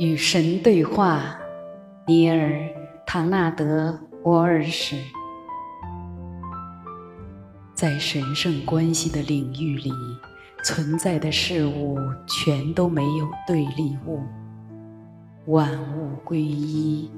与神对话，尼尔·唐纳德·沃尔什。在神圣关系的领域里，存在的事物全都没有对立物，万物归一，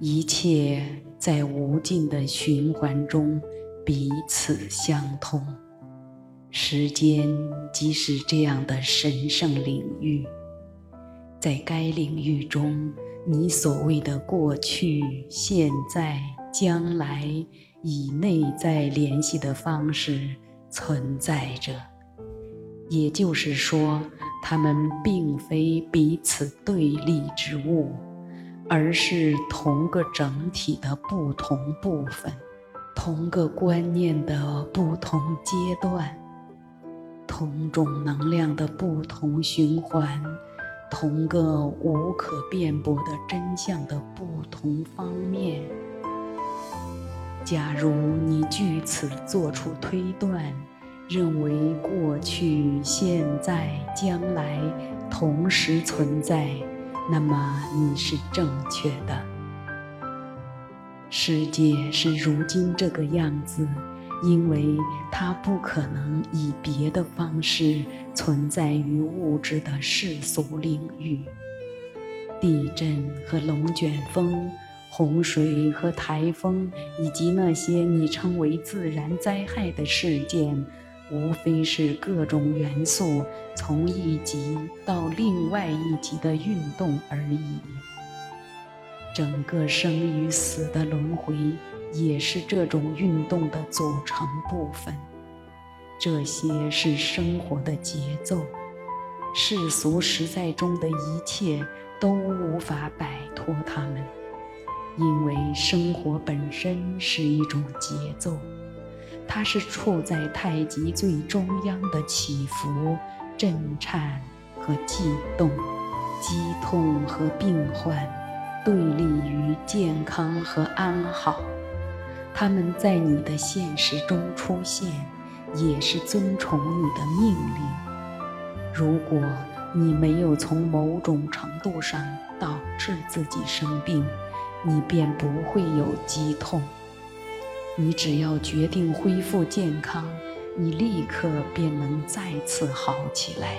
一切在无尽的循环中彼此相通。时间即是这样的神圣领域。在该领域中，你所谓的过去、现在、将来，以内在联系的方式存在着。也就是说，它们并非彼此对立之物，而是同个整体的不同部分，同个观念的不同阶段，同种能量的不同循环。同个无可辩驳的真相的不同方面。假如你据此做出推断，认为过去、现在、将来同时存在，那么你是正确的。世界是如今这个样子。因为它不可能以别的方式存在于物质的世俗领域。地震和龙卷风、洪水和台风，以及那些你称为自然灾害的事件，无非是各种元素从一级到另外一级的运动而已。整个生与死的轮回。也是这种运动的组成部分。这些是生活的节奏，世俗实在中的一切都无法摆脱它们，因为生活本身是一种节奏，它是处在太极最中央的起伏、震颤和悸动，激痛和病患对立于健康和安好。他们在你的现实中出现，也是遵从你的命令。如果你没有从某种程度上导致自己生病，你便不会有疾痛。你只要决定恢复健康，你立刻便能再次好起来。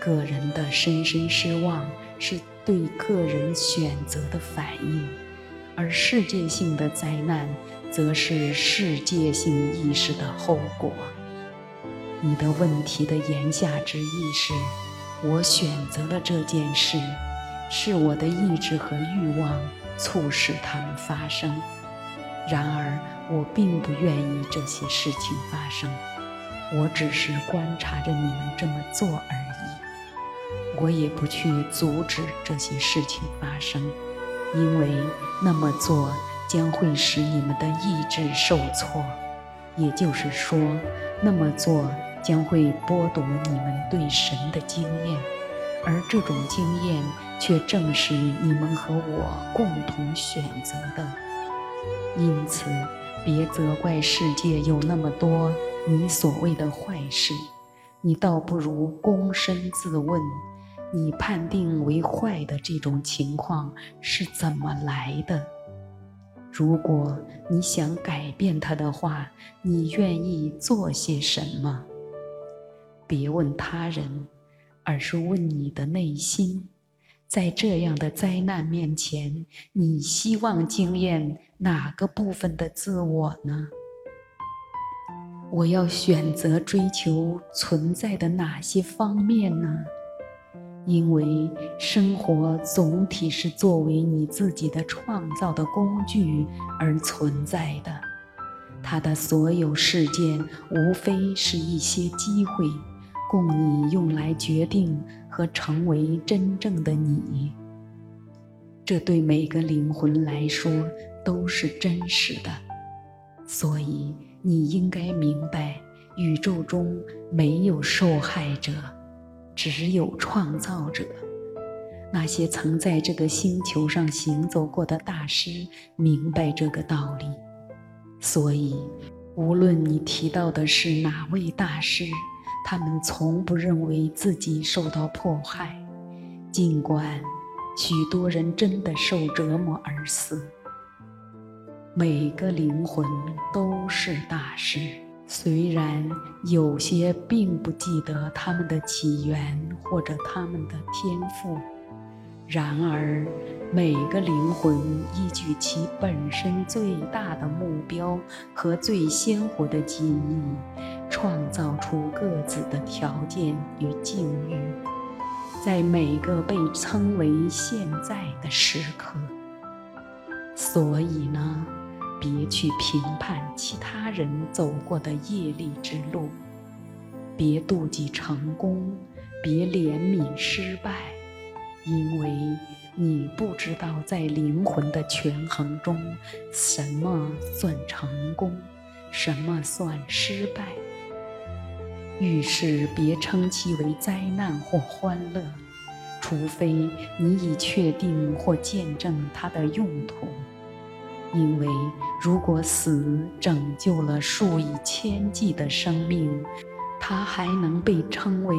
个人的深深失望是对个人选择的反应。而世界性的灾难，则是世界性意识的后果。你的问题的言下之意是：我选择了这件事，是我的意志和欲望促使它们发生。然而，我并不愿意这些事情发生，我只是观察着你们这么做而已。我也不去阻止这些事情发生。因为那么做将会使你们的意志受挫，也就是说，那么做将会剥夺你们对神的经验，而这种经验却正是你们和我共同选择的。因此，别责怪世界有那么多你所谓的坏事，你倒不如躬身自问。你判定为坏的这种情况是怎么来的？如果你想改变它的话，你愿意做些什么？别问他人，而是问你的内心。在这样的灾难面前，你希望经验哪个部分的自我呢？我要选择追求存在的哪些方面呢？因为生活总体是作为你自己的创造的工具而存在的，它的所有事件无非是一些机会，供你用来决定和成为真正的你。这对每个灵魂来说都是真实的，所以你应该明白，宇宙中没有受害者。只有创造者，那些曾在这个星球上行走过的大师明白这个道理。所以，无论你提到的是哪位大师，他们从不认为自己受到迫害，尽管许多人真的受折磨而死，每个灵魂都是大师。虽然有些并不记得他们的起源或者他们的天赋，然而每个灵魂依据其本身最大的目标和最鲜活的记忆，创造出各自的条件与境遇，在每个被称为现在的时刻。所以呢？别去评判其他人走过的业力之路，别妒忌成功，别怜悯失败，因为你不知道在灵魂的权衡中，什么算成功，什么算失败。遇事别称其为灾难或欢乐，除非你已确定或见证它的用途。因为，如果死拯救了数以千计的生命，它还能被称为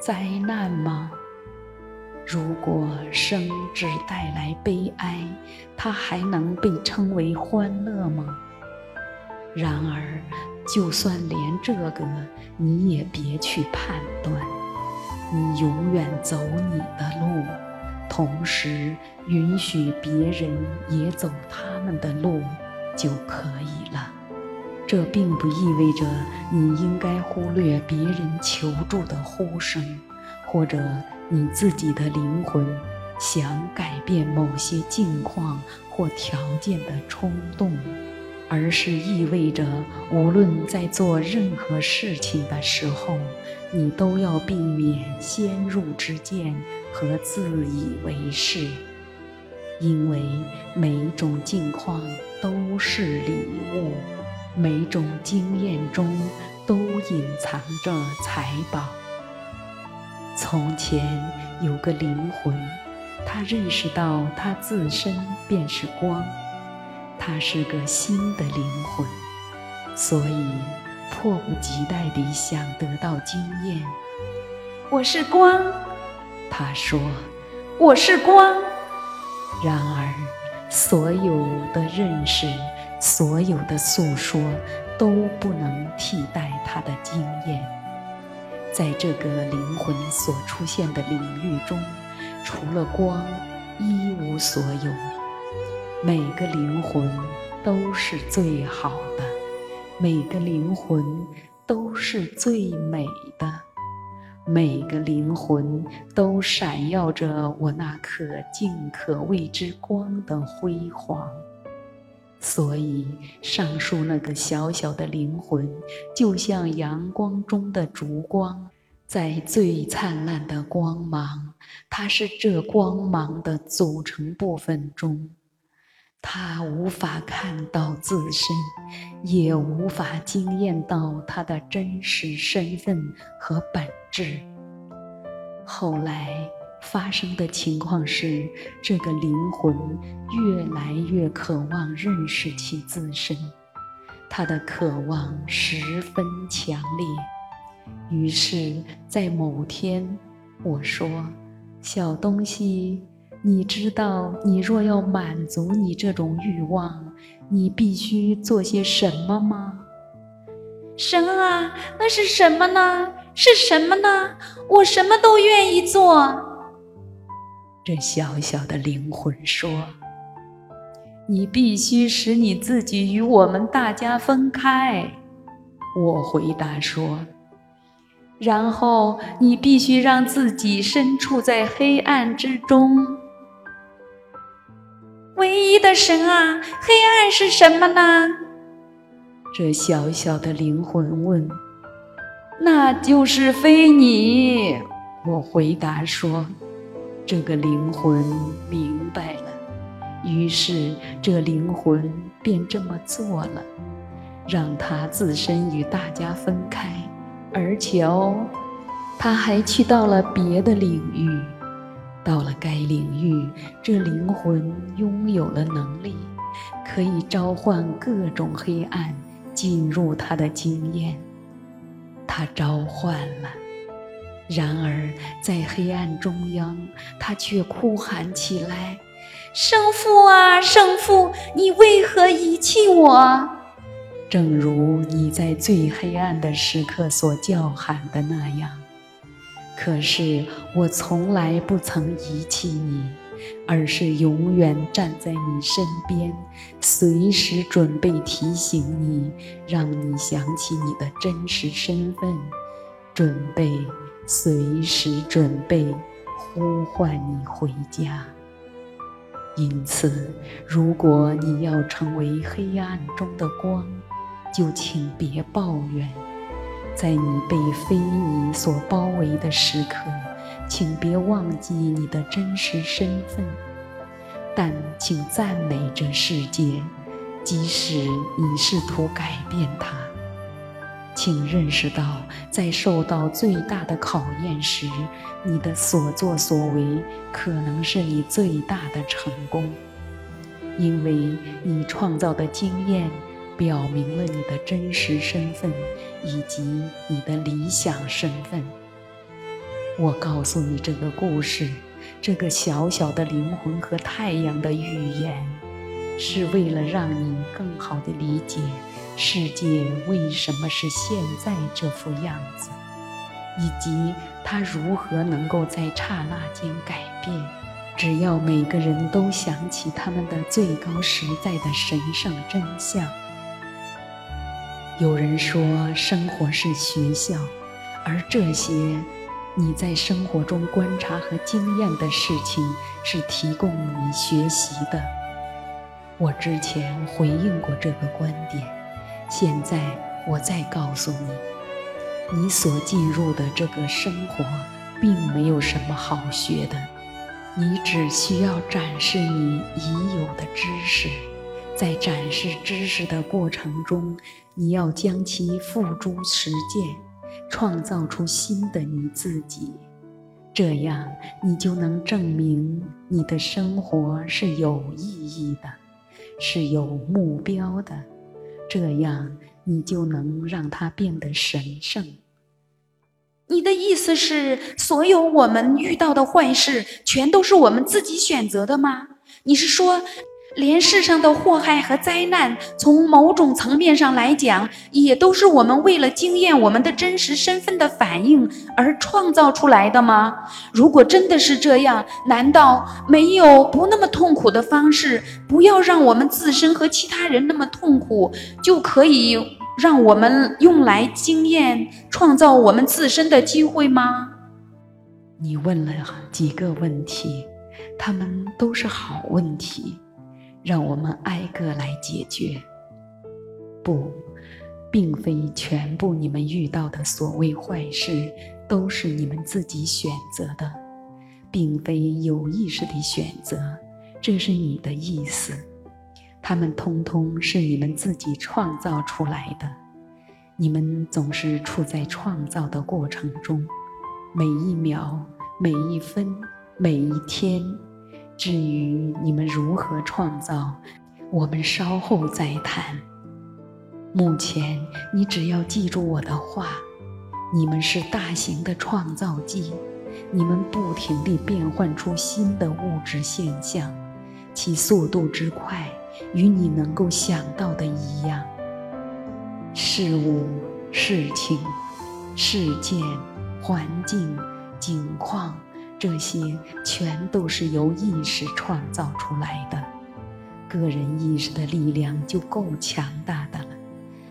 灾难吗？如果生只带来悲哀，它还能被称为欢乐吗？然而，就算连这个你也别去判断，你永远走你的路。同时，允许别人也走他们的路就可以了。这并不意味着你应该忽略别人求助的呼声，或者你自己的灵魂想改变某些境况或条件的冲动，而是意味着，无论在做任何事情的时候，你都要避免先入之见。和自以为是，因为每种境况都是礼物，每种经验中都隐藏着财宝。从前有个灵魂，他认识到他自身便是光，他是个新的灵魂，所以迫不及待地想得到经验。我是光。他说：“我是光。”然而，所有的认识，所有的诉说，都不能替代他的经验。在这个灵魂所出现的领域中，除了光，一无所有。每个灵魂都是最好的，每个灵魂都是最美的。每个灵魂都闪耀着我那可敬可畏之光的辉煌，所以上述那个小小的灵魂，就像阳光中的烛光，在最灿烂的光芒，它是这光芒的组成部分中，他无法看到自身，也无法惊艳到他的真实身份和本。质。后来发生的情况是，这个灵魂越来越渴望认识其自身，他的渴望十分强烈。于是，在某天，我说：“小东西，你知道，你若要满足你这种欲望，你必须做些什么吗？”神啊，那是什么呢？是什么呢？我什么都愿意做。这小小的灵魂说：“你必须使你自己与我们大家分开。”我回答说：“然后你必须让自己身处在黑暗之中。”唯一的神啊，黑暗是什么呢？这小小的灵魂问。那就是非你，我回答说：“这个灵魂明白了。”于是这灵魂便这么做了，让他自身与大家分开，而且哦，他还去到了别的领域。到了该领域，这灵魂拥有了能力，可以召唤各种黑暗进入他的经验。他召唤了，然而在黑暗中央，他却哭喊起来：“圣父啊，圣父，你为何遗弃我？”正如你在最黑暗的时刻所叫喊的那样。可是我从来不曾遗弃你。而是永远站在你身边，随时准备提醒你，让你想起你的真实身份，准备随时准备呼唤你回家。因此，如果你要成为黑暗中的光，就请别抱怨，在你被非你所包围的时刻。请别忘记你的真实身份，但请赞美这世界，即使你试图改变它。请认识到，在受到最大的考验时，你的所作所为可能是你最大的成功，因为你创造的经验表明了你的真实身份以及你的理想身份。我告诉你这个故事，这个小小的灵魂和太阳的预言，是为了让你更好地理解世界为什么是现在这副样子，以及它如何能够在刹那间改变。只要每个人都想起他们的最高实在的神圣真相。有人说，生活是学校，而这些。你在生活中观察和经验的事情是提供你学习的。我之前回应过这个观点，现在我再告诉你，你所进入的这个生活并没有什么好学的，你只需要展示你已有的知识，在展示知识的过程中，你要将其付诸实践。创造出新的你自己，这样你就能证明你的生活是有意义的，是有目标的。这样你就能让它变得神圣。你的意思是，所有我们遇到的坏事，全都是我们自己选择的吗？你是说？连世上的祸害和灾难，从某种层面上来讲，也都是我们为了经验我们的真实身份的反应而创造出来的吗？如果真的是这样，难道没有不那么痛苦的方式，不要让我们自身和其他人那么痛苦，就可以让我们用来经验创造我们自身的机会吗？你问了几个问题，他们都是好问题。让我们挨个来解决。不，并非全部你们遇到的所谓坏事都是你们自己选择的，并非有意识的选择，这是你的意思。他们通通是你们自己创造出来的。你们总是处在创造的过程中，每一秒、每一分、每一天。至于你们如何创造，我们稍后再谈。目前，你只要记住我的话：你们是大型的创造机，你们不停地变换出新的物质现象，其速度之快，与你能够想到的一样。事物、事情、事件、环境、景况。这些全都是由意识创造出来的，个人意识的力量就够强大的了。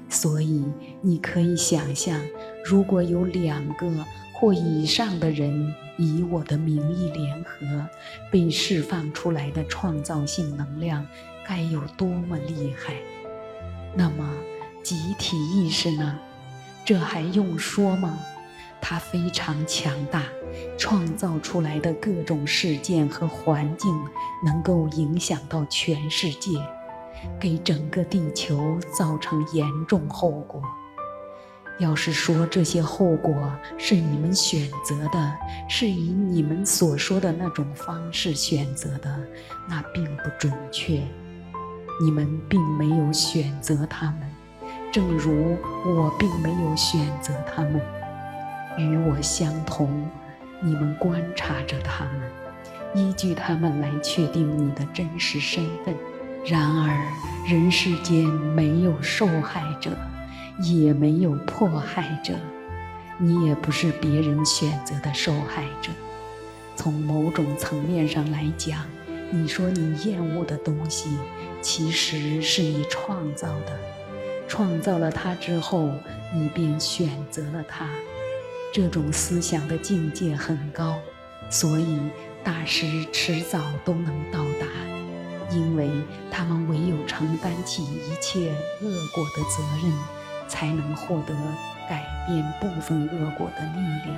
所以你可以想象，如果有两个或以上的人以我的名义联合，被释放出来的创造性能量该有多么厉害？那么集体意识呢？这还用说吗？它非常强大，创造出来的各种事件和环境能够影响到全世界，给整个地球造成严重后果。要是说这些后果是你们选择的，是以你们所说的那种方式选择的，那并不准确。你们并没有选择他们，正如我并没有选择他们。与我相同。你们观察着他们，依据他们来确定你的真实身份。然而，人世间没有受害者，也没有迫害者。你也不是别人选择的受害者。从某种层面上来讲，你说你厌恶的东西，其实是你创造的。创造了它之后，你便选择了它。这种思想的境界很高，所以大师迟早都能到达，因为他们唯有承担起一切恶果的责任，才能获得改变部分恶果的力量。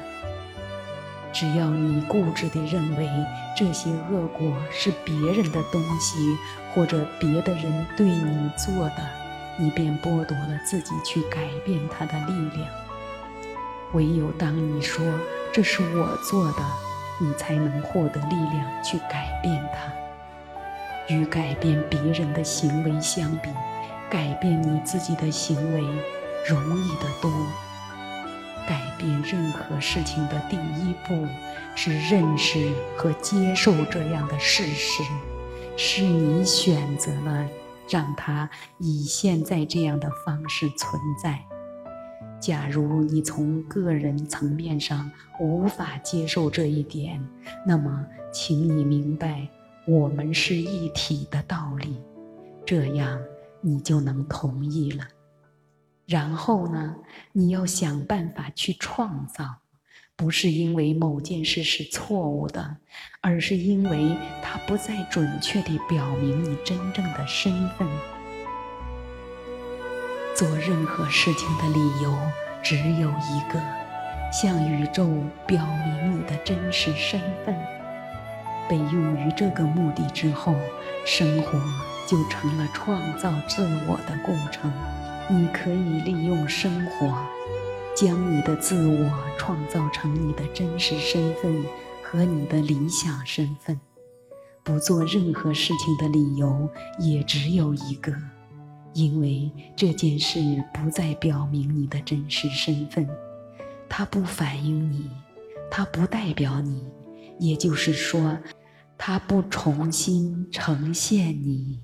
只要你固执地认为这些恶果是别人的东西，或者别的人对你做的，你便剥夺了自己去改变它的力量。唯有当你说这是我做的，你才能获得力量去改变它。与改变别人的行为相比，改变你自己的行为容易得多。改变任何事情的第一步是认识和接受这样的事实，是你选择了让它以现在这样的方式存在。假如你从个人层面上无法接受这一点，那么请你明白我们是一体的道理，这样你就能同意了。然后呢，你要想办法去创造，不是因为某件事是错误的，而是因为它不再准确地表明你真正的身份。做任何事情的理由只有一个，向宇宙表明你的真实身份。被用于这个目的之后，生活就成了创造自我的过程。你可以利用生活，将你的自我创造成你的真实身份和你的理想身份。不做任何事情的理由也只有一个，因为这件事不再表明你的真实身份，它不反映你，它不代表你，也就是说，它不重新呈现你。